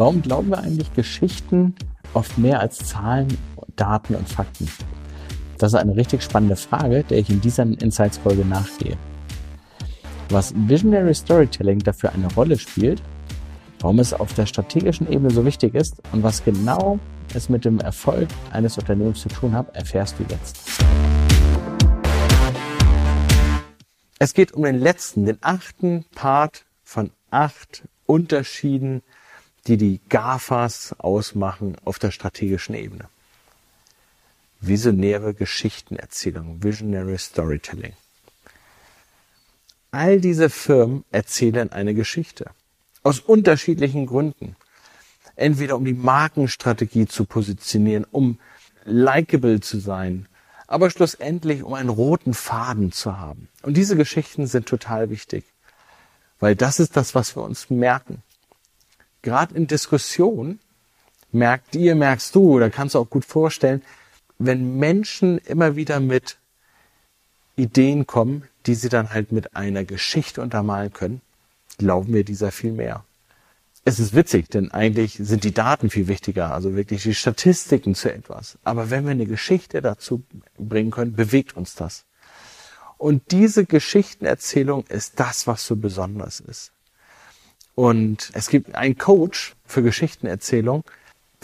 Warum glauben wir eigentlich Geschichten oft mehr als Zahlen, Daten und Fakten? Das ist eine richtig spannende Frage, der ich in dieser Insights-Folge nachgehe. Was Visionary Storytelling dafür eine Rolle spielt, warum es auf der strategischen Ebene so wichtig ist und was genau es mit dem Erfolg eines Unternehmens zu tun hat, erfährst du jetzt. Es geht um den letzten, den achten Part von acht Unterschieden, die die GAFAs ausmachen auf der strategischen Ebene. Visionäre Geschichtenerzählung, Visionary Storytelling. All diese Firmen erzählen eine Geschichte. Aus unterschiedlichen Gründen. Entweder um die Markenstrategie zu positionieren, um likable zu sein, aber schlussendlich um einen roten Faden zu haben. Und diese Geschichten sind total wichtig, weil das ist das, was wir uns merken. Gerade in Diskussionen merkt ihr, merkst du, oder kannst du auch gut vorstellen, wenn Menschen immer wieder mit Ideen kommen, die sie dann halt mit einer Geschichte untermalen können, glauben wir dieser viel mehr. Es ist witzig, denn eigentlich sind die Daten viel wichtiger, also wirklich die Statistiken zu etwas. Aber wenn wir eine Geschichte dazu bringen können, bewegt uns das. Und diese Geschichtenerzählung ist das, was so besonders ist. Und es gibt einen Coach für Geschichtenerzählung,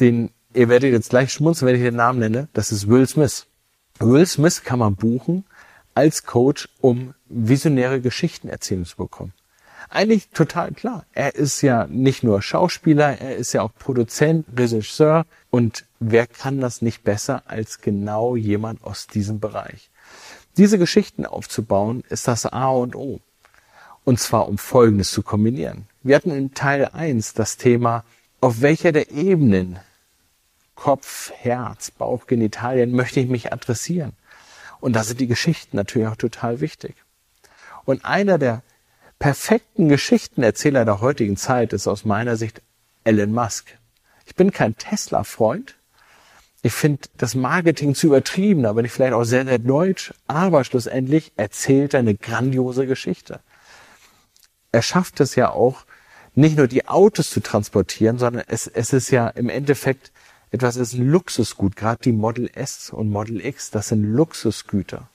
den ihr werdet jetzt gleich schmunzeln, wenn ich den Namen nenne. Das ist Will Smith. Will Smith kann man buchen als Coach, um visionäre Geschichten erzählen zu bekommen. Eigentlich total klar. Er ist ja nicht nur Schauspieler, er ist ja auch Produzent, Regisseur. Und wer kann das nicht besser als genau jemand aus diesem Bereich? Diese Geschichten aufzubauen, ist das A und O. Und zwar um Folgendes zu kombinieren. Wir hatten in Teil 1 das Thema, auf welcher der Ebenen Kopf, Herz, Bauch, Genitalien möchte ich mich adressieren. Und da sind die Geschichten natürlich auch total wichtig. Und einer der perfekten Geschichtenerzähler der heutigen Zeit ist aus meiner Sicht Elon Musk. Ich bin kein Tesla-Freund. Ich finde das Marketing zu übertrieben, aber nicht vielleicht auch sehr, sehr deutsch. Aber schlussendlich erzählt er eine grandiose Geschichte. Er schafft es ja auch, nicht nur die Autos zu transportieren, sondern es, es ist ja im Endeffekt etwas ist ein Luxusgut. Gerade die Model S und Model X, das sind Luxusgüter.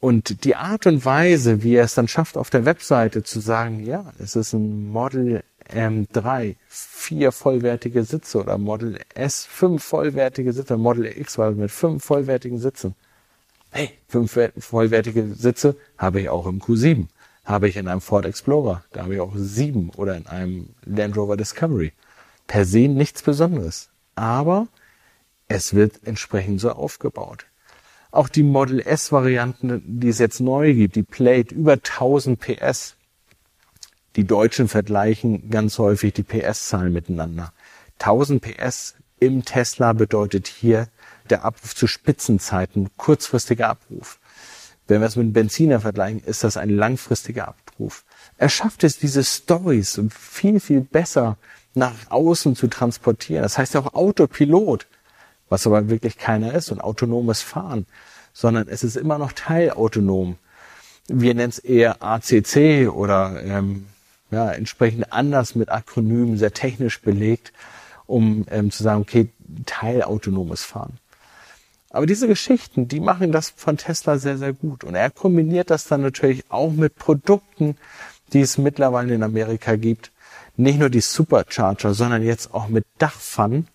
Und die Art und Weise, wie er es dann schafft, auf der Webseite zu sagen, ja, es ist ein Model M3, vier vollwertige Sitze oder Model S, fünf vollwertige Sitze, Model X war mit fünf vollwertigen Sitzen. Hey, fünf vollwertige Sitze habe ich auch im Q7, habe ich in einem Ford Explorer, da habe ich auch sieben oder in einem Land Rover Discovery. Per se nichts Besonderes aber es wird entsprechend so aufgebaut. Auch die Model S Varianten, die es jetzt neu gibt, die Plate über 1000 PS. Die Deutschen vergleichen ganz häufig die PS-Zahlen miteinander. 1000 PS im Tesla bedeutet hier der Abruf zu Spitzenzeiten, kurzfristiger Abruf. Wenn wir es mit Benziner vergleichen, ist das ein langfristiger Abruf. Er schafft es, diese Stories viel, viel besser nach außen zu transportieren. Das heißt ja auch Autopilot, was aber wirklich keiner ist und autonomes Fahren, sondern es ist immer noch teilautonom. Wir nennen es eher ACC oder ähm, ja, entsprechend anders mit Akronymen, sehr technisch belegt, um ähm, zu sagen, okay, teilautonomes Fahren. Aber diese Geschichten, die machen das von Tesla sehr, sehr gut. Und er kombiniert das dann natürlich auch mit Produkten, die es mittlerweile in Amerika gibt, nicht nur die Supercharger, sondern jetzt auch mit Dachpfannen,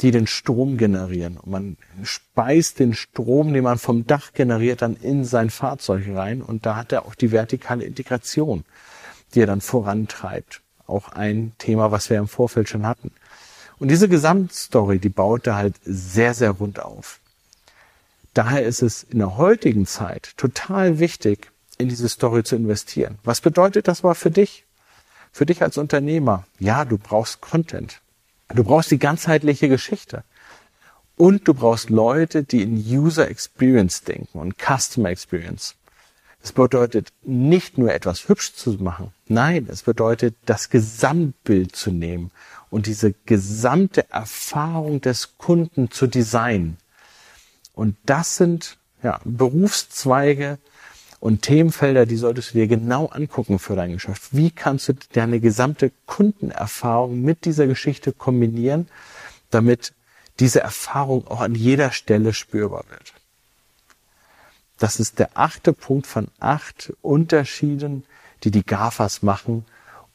die den Strom generieren. Und man speist den Strom, den man vom Dach generiert, dann in sein Fahrzeug rein. Und da hat er auch die vertikale Integration, die er dann vorantreibt. Auch ein Thema, was wir im Vorfeld schon hatten. Und diese Gesamtstory, die baut er halt sehr, sehr rund auf. Daher ist es in der heutigen Zeit total wichtig, in diese Story zu investieren. Was bedeutet das mal für dich? Für dich als Unternehmer, ja, du brauchst Content. Du brauchst die ganzheitliche Geschichte. Und du brauchst Leute, die in User Experience denken und Customer Experience. Das bedeutet nicht nur etwas hübsch zu machen. Nein, es bedeutet das Gesamtbild zu nehmen und diese gesamte Erfahrung des Kunden zu designen. Und das sind ja, Berufszweige und Themenfelder, die solltest du dir genau angucken für dein Geschäft. Wie kannst du deine gesamte Kundenerfahrung mit dieser Geschichte kombinieren, damit diese Erfahrung auch an jeder Stelle spürbar wird? Das ist der achte Punkt von acht Unterschieden, die die GAFAs machen,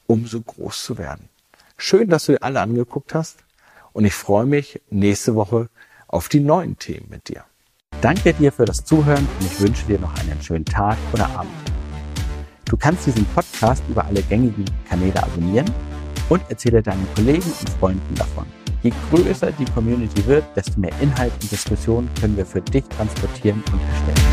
um so groß zu werden. Schön, dass du dir alle angeguckt hast und ich freue mich nächste Woche auf die neuen Themen mit dir. Danke dir für das Zuhören und ich wünsche dir noch einen schönen Tag oder Abend. Du kannst diesen Podcast über alle gängigen Kanäle abonnieren und erzähle deinen Kollegen und Freunden davon. Je größer die Community wird, desto mehr Inhalt und Diskussion können wir für dich transportieren und erstellen.